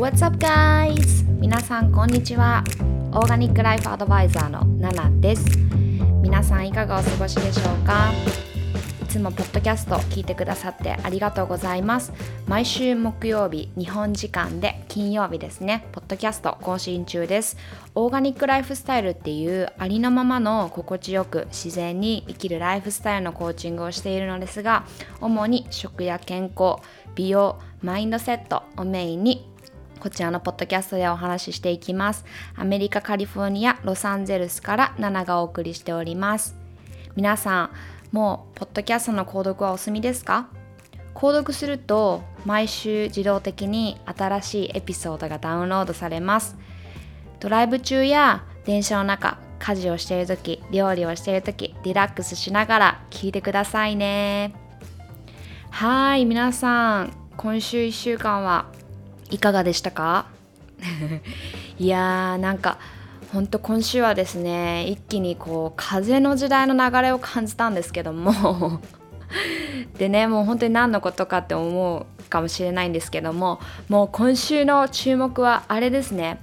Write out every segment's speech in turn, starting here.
What's up guys? 皆さんこんにちは。オーガニックライフアドバイザーのナナです。皆さんいかがお過ごしでしょうか？いつもポッドキャスト聞いてくださってありがとうございます。毎週木曜日、日本時間で金曜日ですね、ポッドキャスト更新中です。オーガニックライフスタイルっていうありのままの心地よく自然に生きるライフスタイルのコーチングをしているのですが、主に食や健康、美容、マインドセットをメインにこちらのポッドキャストでお話ししていきます。アメリカ・カリフォルニア・ロサンゼルスからナナがお送りしております。皆さん、もうポッドキャストの購読はお済みですか？購読すると毎週自動的に新しいエピソードがダウンロードされます。ドライブ中や電車の中、家事をしている時、料理をしている時、リラックスしながら聞いてくださいね。はい、皆さん、今週1週間はいかがでしたか？いやーなんかほんと今週はですね一気にこう風の時代の流れを感じたんですけども。でねもう本当に何のことかって思うかもしれないんですけども。もう今週の注目はあれですね。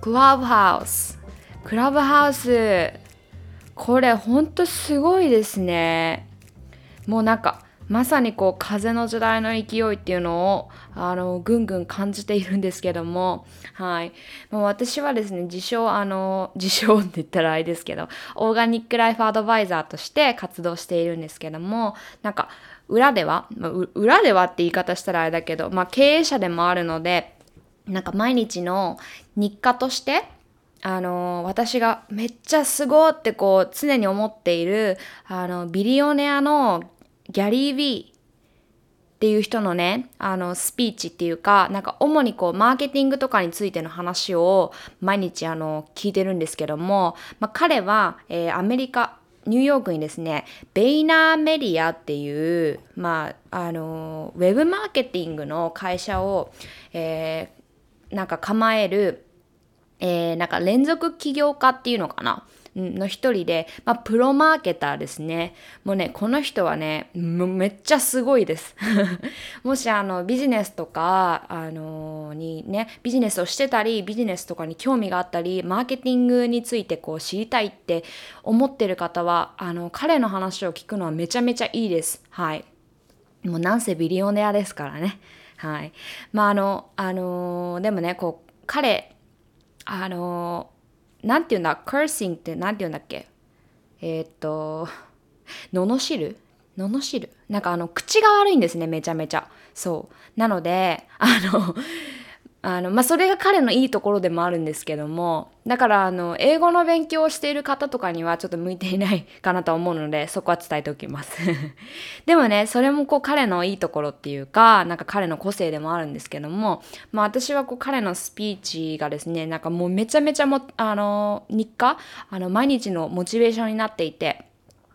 クラブハウスクラブハウスこれほんとすごいですね。もうなんかまさにこう風の時代の勢いっていうのをあのぐんぐん感じているんですけども、はい、もう私はですね自称あの 自称って言ったらあれですけどオーガニックライフアドバイザーとして活動しているんですけどもなんか裏では、まあ、裏ではって言い方したらあれだけど、まあ、経営者でもあるのでなんか毎日の日課としてあの私がめっちゃすごってこう常に思っているあのビリオネアのギャリー・ビーっていう人のね、あの、スピーチっていうか、なんか主にこう、マーケティングとかについての話を毎日あの、聞いてるんですけども、まあ、彼は、えー、アメリカ、ニューヨークにですね、ベイナーメディアっていう、まあ、あの、ウェブマーケティングの会社を、えー、なんか構える、えー、なんか連続起業家っていうのかな。の一人で、まあ、プロマーケターですね。もうね、この人はね、めっちゃすごいです。もしあのビジネスとか、あの、にね、ビジネスをしてたり、ビジネスとかに興味があったり、マーケティングについてこう知りたいって思ってる方は、あの、彼の話を聞くのはめちゃめちゃいいです。はい。もうなんせビリオネアですからね。はい。まああの、あの、でもね、こう、彼、あのなんていうんだ、cursing ってなんていうんだっけ？えー、っと、罵る？罵る？なんかあの、口が悪いんですね、めちゃめちゃ。そう。なので、あの、あのまあ、それが彼のいいところでもあるんですけどもだからあの英語の勉強をしている方とかにはちょっと向いていないかなと思うので そこは伝えておきます。でもねそれもこう彼のいいところっていうかなんか彼の個性でもあるんですけども、まあ、私はこう彼のスピーチがですねなんかもうめちゃめちゃもあの日課あの毎日のモチベーションになっていて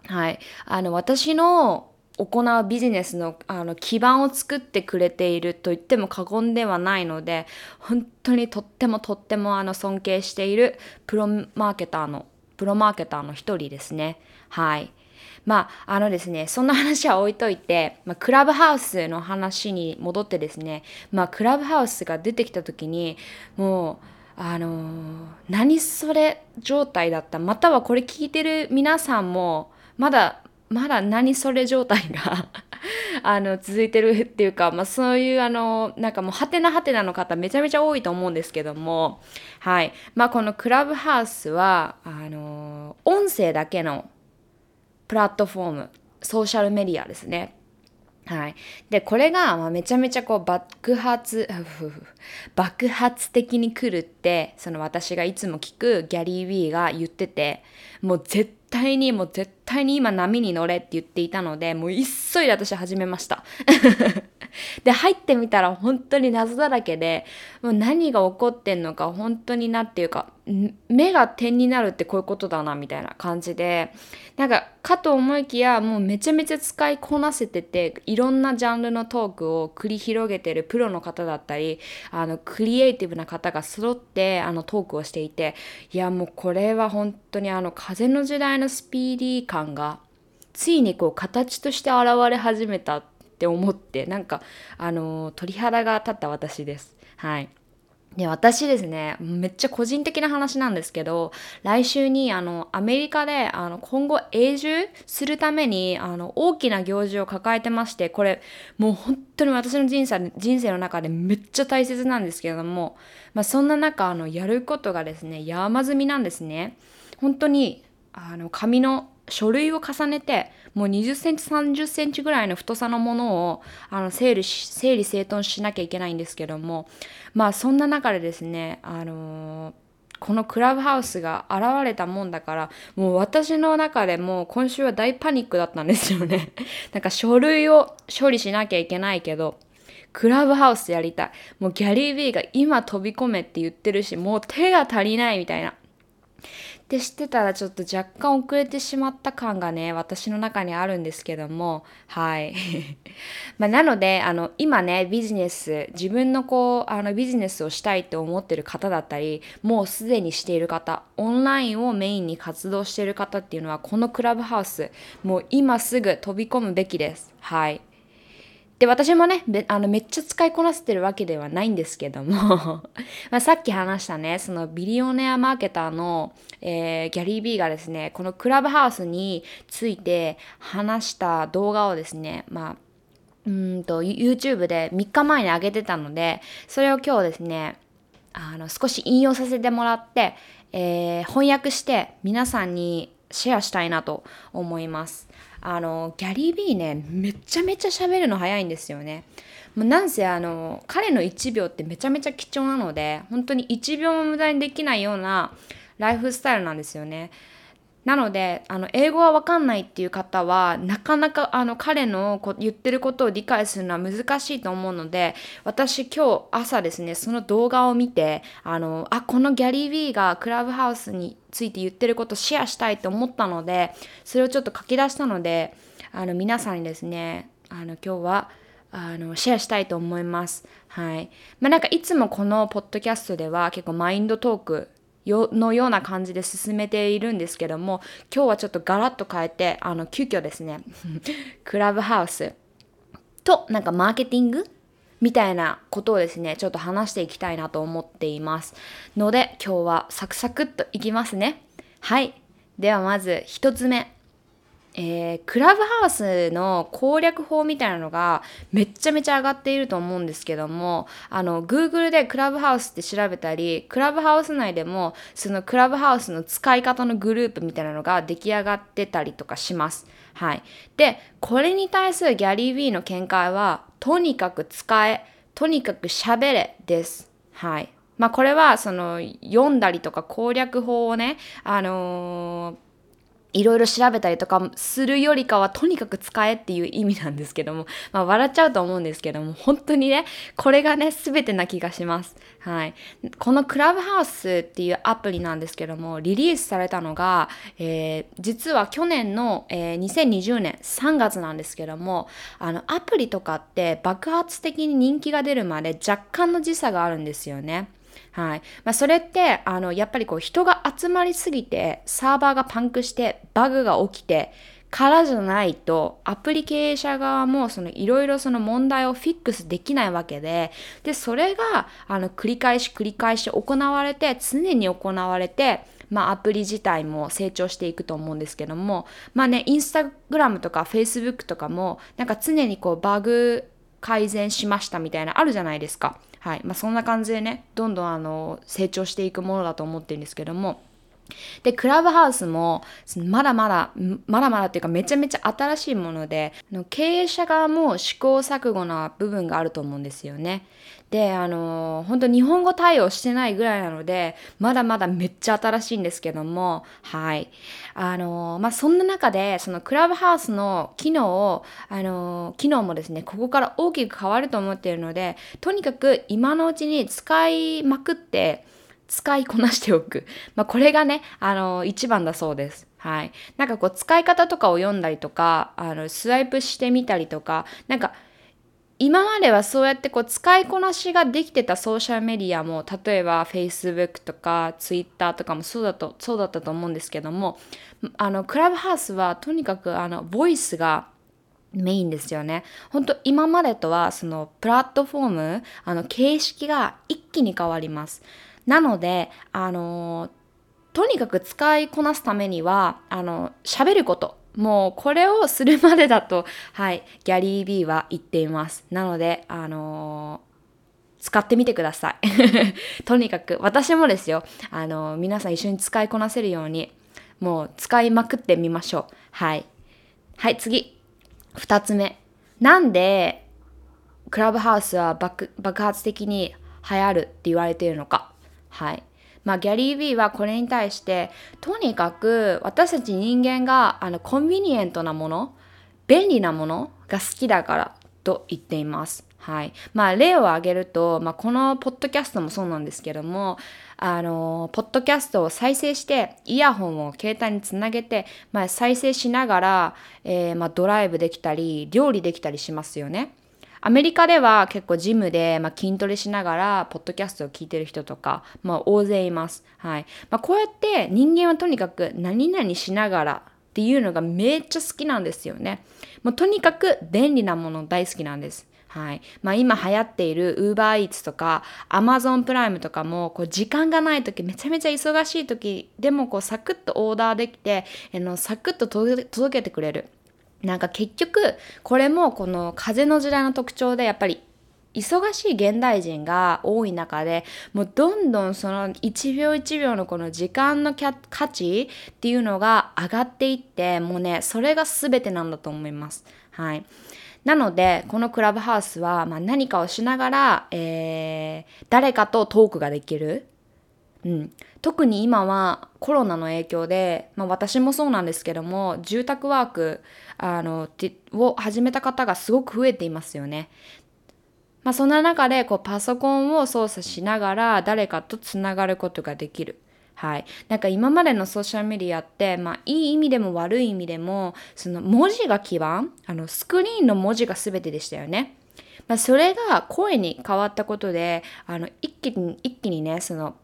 はい。あの私の行うビジネスのあの基盤を作ってくれていると言っても過言ではないので本当にとってもとってもあの尊敬しているプロマーケターのプロマーケターの一人ですね。はい。まああのですねそんな話は置いといて、まあ、クラブハウスの話に戻ってですねまあクラブハウスが出てきた時にもうあのー、何それ状態だったまたはこれ聞いてる皆さんもまだまだ何それ状態が あの続いてるっていうか、まあ、そういうあのなんかもうハテナハテナの方めちゃめちゃ多いと思うんですけどもはいまあこのクラブハウスはあの音声だけのプラットフォームソーシャルメディアですねはい。で、これが、ま、めちゃめちゃこう爆発、爆発的に来るって、その私がいつも聞くギャリー・ウィーが言ってて、もう絶対に、もう絶対に今波に乗れって言っていたので、もう急いで私始めました。で、入ってみたら本当に謎だらけで、もう何が起こってんのか本当になっていうか、目が点になるってこういうことだなみたいな感じで、なんかかと思いきやもうめちゃめちゃ使いこなせてて、いろんなジャンルのトークを繰り広げてるプロの方だったり、あのクリエイティブな方が揃ってあのトークをしていて、いやもうこれは本当にあの風の時代のスピーディー感がついにこう形として現れ始めたってって思ってなんかあの鳥肌が立った私ですはいで、私ですね、めっちゃ個人的な話なんですけど、来週にあのアメリカであの今後永住するためにあの大きな行事を抱えてまして、これもう本当に私の人生人生の中でめっちゃ大切なんですけれども、まあ、そんな中あのやることがですね、山積みなんですね。本当にあの紙の書類を重ねてもう20センチ30センチぐらいの太さのものをあの整理整理整頓しなきゃいけないんですけどもまあそんな中でですねあのー、このクラブハウスが現れたもんだからもう私の中でもう今週は大パニックだったんですよね。なんか書類を処理しなきゃいけないけどクラブハウスやりたい。もうギャリー・ビーが今飛び込めって言ってるしもう手が足りないみたいな。って知ってたらちょっと若干遅れてしまった感がね私の中にあるんですけども。はい。まあなのであの今ねビジネス自分のこうあのビジネスをしたいって思ってる方だったりもうすでにしている方オンラインをメインに活動している方っていうのはこのクラブハウスもう今すぐ飛び込むべきです。はい。で、私もね、あのめっちゃ使いこなせてるわけではないんですけども まあさっき話したね、そのビリオネアマーケターの、えー、ギャリー・ビーがですね、このクラブハウスについて話した動画をですね、まあ、うんと YouTube で3日前に上げてたので、それを今日ですね、あの少し引用させてもらって、えー、翻訳して皆さんにシェアしたいなと思います。あのギャリー・ビーねめちゃめちゃ喋るの早いんですよね。もうなんせあの彼の1秒ってめちゃめちゃ貴重なので本当に1秒も無駄にできないようなライフスタイルなんですよね。なのであの英語は分かんないっていう方はなかなかあの彼のこ言ってることを理解するのは難しいと思うので私今日朝ですねその動画を見てあのあこのギャリー・ビーがクラブハウスについて言ってることをシェアしたいと思ったのでそれをちょっと書き出したのであの皆さんにですねあの今日はあのシェアしたいと思います。はい。まあなんかいつもこのポッドキャストでは結構マインドトークよのような感じで進めているんですけども今日はちょっとガラッと変えてあの急遽ですね クラブハウスとなんかマーケティングみたいなことをですねちょっと話していきたいなと思っています。ので今日はサクサクっといきますね。はい。ではまず1つ目。えー、クラブハウスの攻略法みたいなのがめっちゃめちゃ上がっていると思うんですけどもあの Google でクラブハウスって調べたりクラブハウス内でもそのクラブハウスの使い方のグループみたいなのが出来上がってたりとかします。はい、でこれに対するギャリー・ウィーの見解はとにかく使えとにかく喋れです。はいまあ、これはその読んだりとか攻略法をね、あのーいろいろ調べたりとかするよりかはとにかく使えっていう意味なんですけども、まあ、笑っちゃうと思うんですけども本当にねこれがね全てな気がします。はい、このクラブハウスっていうアプリなんですけどもリリースされたのが、えー、実は去年の、えー、2020年3月なんですけどもあのアプリとかって爆発的に人気が出るまで若干の時差があるんですよね。はいまあ、それってあのやっぱりこう人が集まりすぎてサーバーがパンクしてバグが起きてからじゃないとアプリ経営者側もいろいろその問題をフィックスできないわけででそれがあの繰り返し繰り返し行われて常に行われてまあ、アプリ自体も成長していくと思うんですけどもまあねインスタグラムとかフェイスブックとかもなんか常にこうバグ改善しましたみたいなあるじゃないですか。はい。まあ、そんな感じでねどんどんあの成長していくものだと思ってるんですけども。で、クラブハウスも、まだまだ、まだまだっていうかめちゃめちゃ新しいもので、経営者側も試行錯誤な部分があると思うんですよね。で、あの、本当日本語対応してないぐらいなので、まだまだめっちゃ新しいんですけども、はい。あの、まあ、そんな中で、そのクラブハウスの機能を、あの、機能もですね、ここから大きく変わると思っているので、とにかく今のうちに使いまくって、使いこなしておく。まあ、これがね、あの、一番だそうです。はい。なんかこう、使い方とかを読んだりとか、あの、スワイプしてみたりとか、なんか、今まではそうやってこう使いこなしができてたソーシャルメディアも例えば Facebook とか Twitter とかもそうだとそうだったと思うんですけどもあのクラブハウスはとにかくあのボイスがメインですよね。本当今までとはそのプラットフォームあの形式が一気に変わります。なので、あのとにかく使いこなすためには、あの、喋ること。もうこれをするまでだと、はい、ギャリー・ビーは言っています。なので、あの使ってみてください。とにかく、私もですよ、あの皆さん一緒に使いこなせるように、もう使いまくってみましょう。はい。はい、次。二つ目。なんで、クラブハウスは爆爆発的に流行るって言われているのか。はい。まあ、ギャリー・ビーはこれに対してとにかく私たち人間があのコンビニエントなもの便利なものが好きだからと言っています。はい。まあ、例を挙げると、まあ、このポッドキャストもそうなんですけども、あの、ポッドキャストを再生して、イヤホンを携帯につなげて、まあ、再生しながら、えー、ま、ドライブできたり、料理できたりしますよね。アメリカでは結構ジムで、まあ、筋トレしながら、ポッドキャストを聞いてる人とか、まあ、大勢います。はい。まあ、こうやって人間はとにかく何々しながらっていうのがめっちゃ好きなんですよね。もうとにかく便利なもの大好きなんです。はい。まあ今流行っている UberEats とか Amazon プライムとかもこう時間がない時めちゃめちゃ忙しい時でもこうサクッとオーダーできてあのサクッと届けてくれる。なんか結局これもこの風の時代の特徴でやっぱり忙しい現代人が多い中でもうどんどんその1秒1秒のこの時間の価値っていうのが上がっていってもうねそれが全てなんだと思います。はい、なのでこのクラブハウスは、まあ、何かをしながら、えー、誰かとトークができる。うん、特に今はコロナの影響で、まあ、私もそうなんですけども住宅ワークあのを始めた方がすごく増えていますよね。まあ、そんな中でこうパソコンを操作しながら誰かとつながることができる。はい、なんか今までのソーシャルメディアって、まあ、いい意味でも悪い意味でもその文字が基盤あのスクリーンの文字が全てでしたよね。まあ、それが声に変わったことであの一気に一気にねその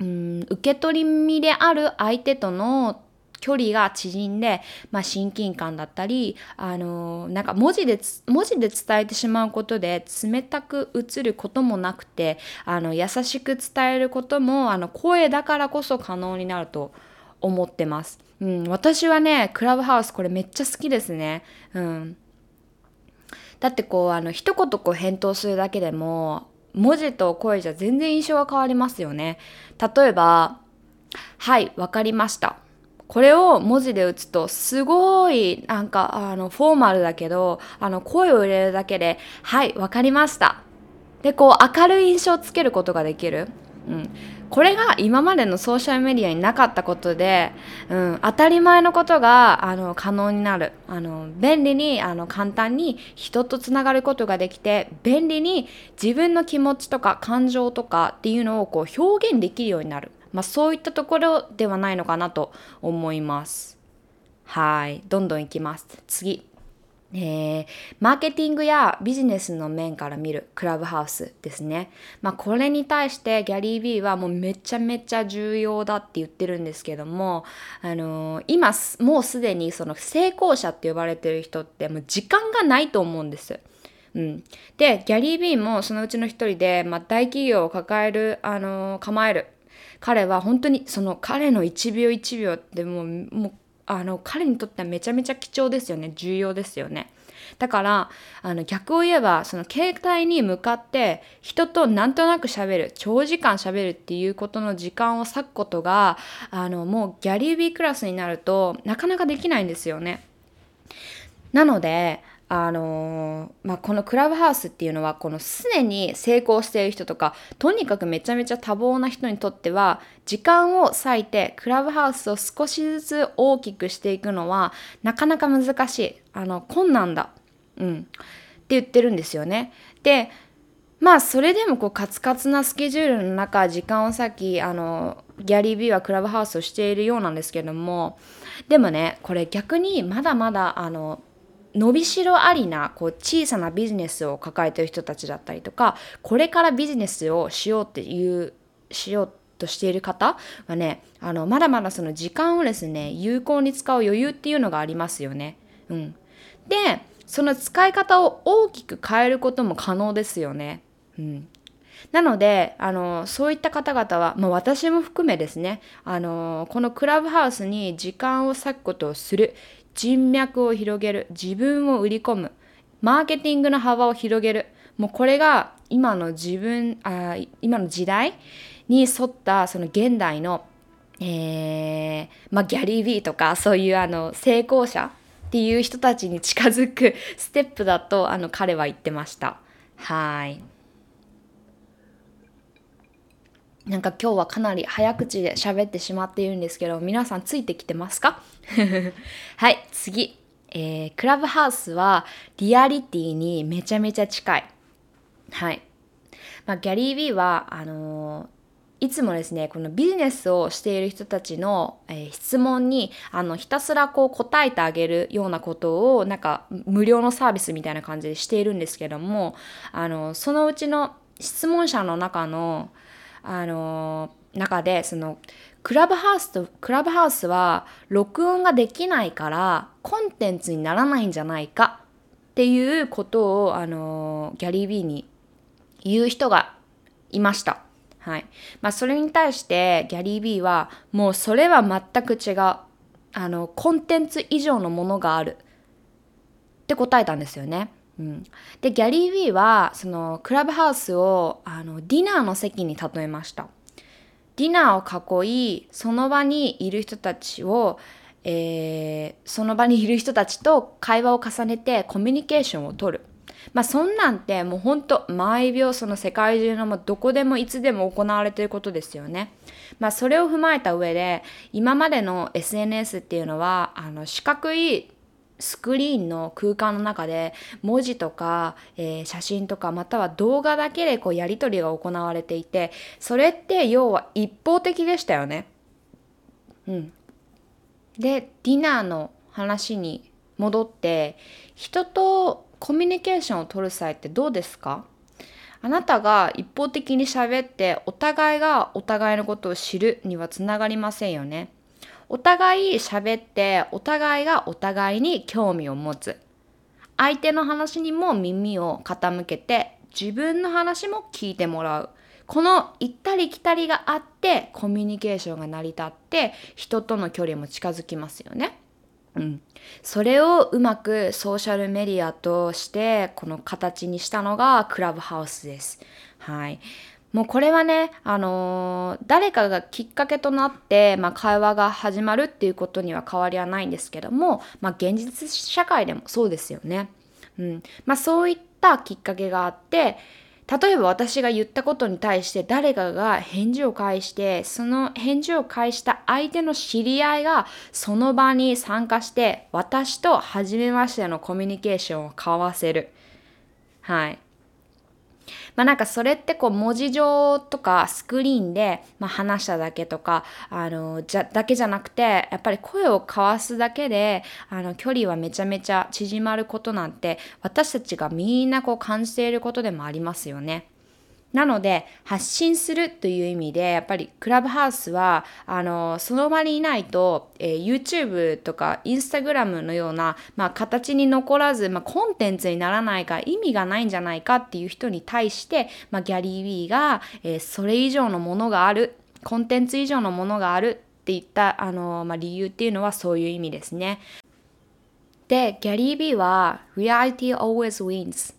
うん受け取り身である相手との距離が縮んで、まあ、親近感だったり、あのー、なんか文字で文字で伝えてしまうことで冷たく映ることもなくてあの優しく伝えることもあの声だからこそ可能になると思ってます。うん、私はねクラブハウスこれめっちゃ好きですね。うんだってこうあの一言こう返答するだけでも文字と声じゃ全然印象が変わりますよね。例えば、はい、わかりました。これを文字で打つとすごいなんかあのフォーマルだけどあの声を入れるだけで「はいわかりました」でこう明るい印象をつけることができる。うん、これが今までのソーシャルメディアになかったことで、うん、当たり前のことがあの可能になるあの便利にあの簡単に人とつながることができて便利に自分の気持ちとか感情とかっていうのをこう表現できるようになる。まあ、そういったところではないのかなと思います。はい。どんどんいきます。次。えー、マーケティングやビジネスの面から見るクラブハウスですね。まあ、これに対してギャリー・ビーはもうめちゃめちゃ重要だって言ってるんですけども、あのー、今もうすでにその成功者って呼ばれてる人ってもう時間がないと思うんです。うん、でギャリー・ビーもそのうちの一人で、まあ、大企業を抱える、あのー、構える彼は本当にその彼の1秒1秒ってもうもうあの彼にとってはめちゃめちゃ貴重ですよね重要ですよね。だからあの逆を言えばその携帯に向かって人となんとなくしゃべる長時間しゃべるっていうことの時間を割くことがあのもうギャリービークラスになるとなかなかできないんですよね。なのであのー、まあ、このクラブハウスっていうのはこのすでに成功している人とかとにかくめちゃめちゃ多忙な人にとっては時間を割いてクラブハウスを少しずつ大きくしていくのはなかなか難しい。あの困難だ、うん、って言ってるんですよね。でまあそれでもこうカツカツなスケジュールの中時間を割きあのギャリー・ビーはクラブハウスをしているようなんですけどもでもねこれ逆にまだまだあの伸びしろありなこう小さなビジネスを抱えてる人たちだったりとかこれからビジネスをしようっていうしようとしている方はねあのまだまだその時間をですね有効に使う余裕っていうのがありますよね。うん、でその使い方を大きく変えることも可能ですよね。うんなので、あの、そういった方々は、まあ、私も含めですね、あの、このクラブハウスに時間を割くことをする、人脈を広げる、自分を売り込む、マーケティングの幅を広げる、もうこれが今の自分、あ今の時代に沿ったその現代の、えー、まあ、ギャリー・ビーとかそういうあの成功者っていう人たちに近づくステップだとあの彼は言ってました。はい。なんか今日はかなり早口で喋ってしまっているんですけど、皆さんついてきてますか？はい、次。えー、クラブハウスはリアリティにめちゃめちゃ近い。はい。まあ、ギャリー・ビーは、あのーいつもですね、このビジネスをしている人たちの、えー、質問に、あの、ひたすらこう答えてあげるようなことを、なんか無料のサービスみたいな感じでしているんですけども、あの、そのうちの質問者の中の、あの、中で、その、クラブハウスと、クラブハウスは録音ができないから、コンテンツにならないんじゃないかっていうことを、あの、ギャリー・ビーに言う人がいました。はい。まあ、それに対してギャリー・ビーは、もうそれは全く違う。あの、コンテンツ以上のものがある。って答えたんですよね。うん、で、ギャリー・ビーは、その、クラブハウスを、あの、ディナーの席に例えました。ディナーを囲い、その場にいる人たちを、えー、その場にいる人たちと会話を重ねてコミュニケーションをとる。まあそんなんてもうほんと毎秒その世界中のどこでもいつでも行われていることですよね。まあそれを踏まえた上で今までの SNS っていうのはあの四角いスクリーンの空間の中で文字とか、えー、写真とかまたは動画だけでこうやり取りが行われていてそれって要は一方的でしたよね。うん、でディナーの話に戻って人とコミュニケーションを取る際ってどうですか？あなたが一方的に喋ってお互いがお互いのことを知るにはつながりませんよね。お互い喋ってお互いがお互いに興味を持つ。相手の話にも耳を傾けて自分の話も聞いてもらう。この行ったり来たりがあってコミュニケーションが成り立って人との距離も近づきますよね。うん、それをうまくソーシャルメディアとしてこの形にしたのがクラブハウスです。はい。もうこれはね、あのー、誰かがきっかけとなって、まあ、会話が始まるっていうことには変わりはないんですけども、まあ、現実社会でもそうですよね。うんまあ、そういったきっかけがあって例えば私が言ったことに対して誰かが返事を返してその返事を返した相手の知り合いがその場に参加して私と初めましてのコミュニケーションを交わせる。はい。まあなんかそれってこう文字上とかスクリーンでま話しただけとかあのじゃだけじゃなくてやっぱり声を交わすだけであの距離はめちゃめちゃ縮まることなんて私たちがみんなこう感じていることでもありますよね。なので発信するという意味でやっぱりクラブハウスはあのその場にいないと、えー、YouTube とか Instagram のような、まあ、形に残らず、まあ、コンテンツにならないか意味がないんじゃないかっていう人に対して、まあ、ギャリー・ウィーが、えー、それ以上のものがあるコンテンツ以上のものがあるって言ったあの、まあ、理由っていうのはそういう意味ですね。で、ギャリー・ビーは Reality always wins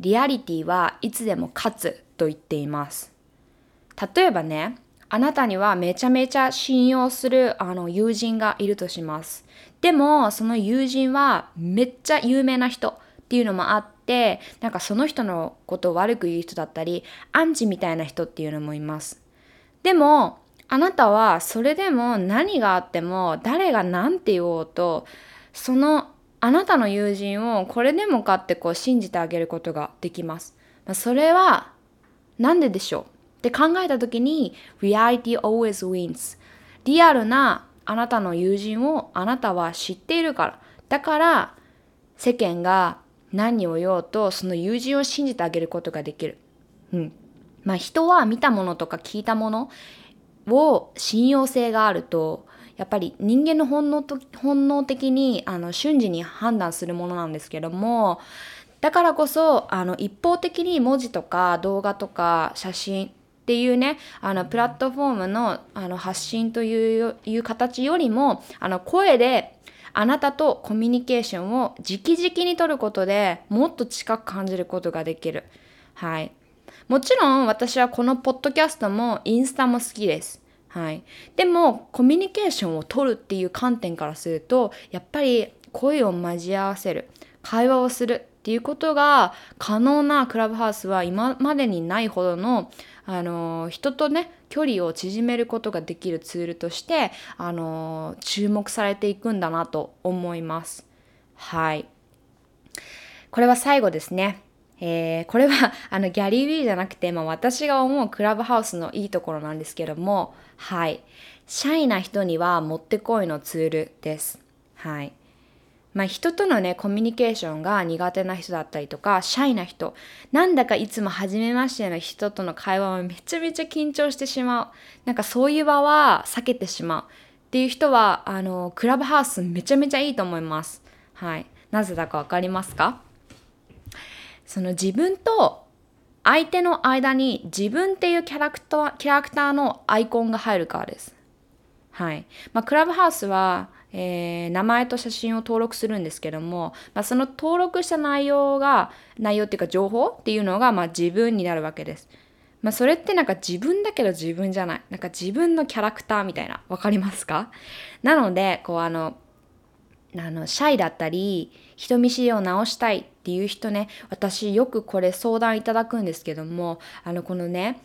リアリティはいつでも勝つと言っています。例えばね、あなたにはめちゃめちゃ信用するあの友人がいるとします。でも、その友人はめっちゃ有名な人っていうのもあって、なんかその人のことを悪く言う人だったり、アンチみたいな人っていうのもいます。でも、あなたはそれでも何があっても誰が何て言おうと、そのあなたの友人をこれでもかってこう信じてあげることができます。それはなんででしょう？って考えた時に Reality always wins. リアルなあなたの友人をあなたは知っているから。だから世間が何を言おうとその友人を信じてあげることができる。うん。まあ、人は見たものとか聞いたものを信用性があるとやっぱり人間の本能と本能的にあの瞬時に判断するものなんですけどもだからこそあの一方的に文字とか動画とか写真っていうねあのプラットフォームのあの発信という形よりもあの声であなたとコミュニケーションを直々に取ることでもっと近く感じることができる。はい。もちろん私はこのポッドキャストもインスタも好きです。はい。でもコミュニケーションを取るっていう観点からするとやっぱり声を交わせる会話をするっていうことが可能なクラブハウスは今までにないほどのあの人とね距離を縮めることができるツールとしてあの注目されていくんだなと思います。はい。これは最後ですね。えー、これは あのギャリー・ウィーじゃなくて、まあ、私が思うクラブハウスのいいところなんですけどもはいシャイな人にはもってこいのツールですはいまあ、人とのねコミュニケーションが苦手な人だったりとかシャイな人。なんだかいつも初めましての人との会話はめちゃめちゃ緊張してしまう。なんかそういう場は避けてしまう。っていう人はあのクラブハウスめちゃめちゃいいと思います。はい。なぜだか分かりますか？その自分と相手の間に自分っていうキャラクターキャラクターのアイコンが入るからです。はい。まあ、クラブハウスはえー、名前と写真を登録するんですけども、まあ、その登録した内容が内容っていうか情報っていうのがまあ自分になるわけです。まあ、それってなんか自分だけど自分じゃない。なんか自分のキャラクターみたいな。わかりますか？なので、こうあの、あの、シャイだったり、人見知りを直したいっていう人ね、私よくこれ相談いただくんですけども、あの、このね、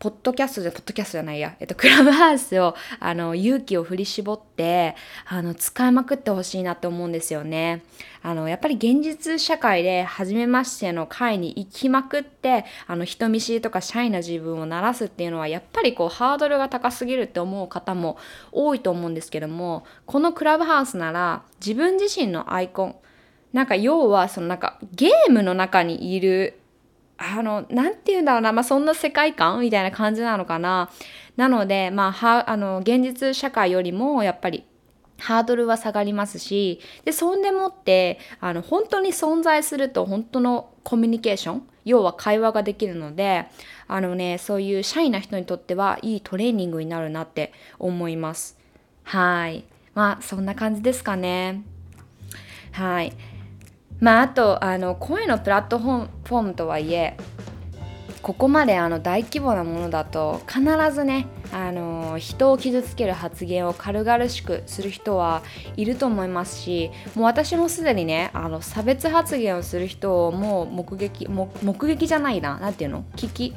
ポッドキャストで、ポッドキャストじゃないや、えっと、クラブハウスを、あの、勇気を振り絞って、あの、使いまくってほしいなって思うんですよね。あの、やっぱり現実社会で、初めましての会に行きまくって、あの、人見知りとかシャイな自分を鳴らすっていうのは、やっぱりこう、ハードルが高すぎるって思う方も多いと思うんですけども、このクラブハウスなら、自分自身のアイコン、なんか要はそのなんかゲームの中にいるあの、なんて言うんだろうな、まあ、そんな世界観みたいな感じなのかな。なので、まあ、は、あの、現実社会よりも、やっぱり、ハードルは下がりますし、で、そんでもって、あの、本当に存在すると、本当のコミュニケーション、要は会話ができるので、あのね、そういうシャイな人にとっては、いいトレーニングになるなって思います。はい。まあ、そんな感じですかね。はい。まああとあの声のプラットフォームとはいえここまであの大規模なものだと必ずねあの人を傷つける発言を軽々しくする人はいると思いますしもう私もすでにねあの差別発言をする人をもう目撃目撃じゃないな何ていうの？聞き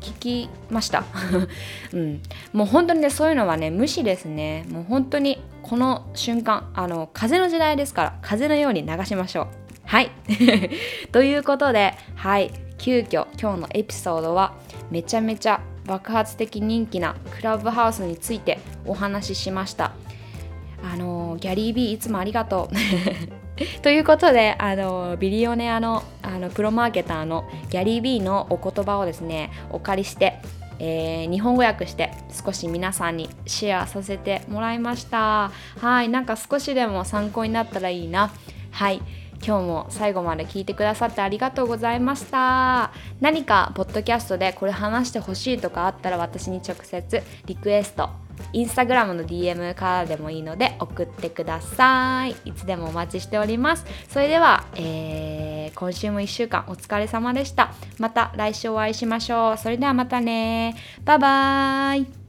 聞きました、うん、もう本当にねそういうのはね無視ですね。もう本当にこの瞬間あの風の時代ですから風のように流しましょう。はい。ということではい。急遽今日のエピソードはめちゃめちゃ爆発的人気なクラブハウスについてお話ししました。あのギャリー・ビーいつもありがとう。ということであのビリオネアのあのプロマーケターのギャリー・ビーのお言葉をですねお借りしてえー、日本語訳して少し皆さんにシェアさせてもらいました。はい。なんか少しでも参考になったらいいな。はい。今日も最後まで聞いてくださってありがとうございました。何かポッドキャストでこれ話してほしいとかあったら私に直接リクエストインスタグラムの DM からでもいいので送ってください。いつでもお待ちしております。それでは、えー、今週も1週間お疲れ様でした。また来週お会いしましょう。それではまたね。バイバーイ。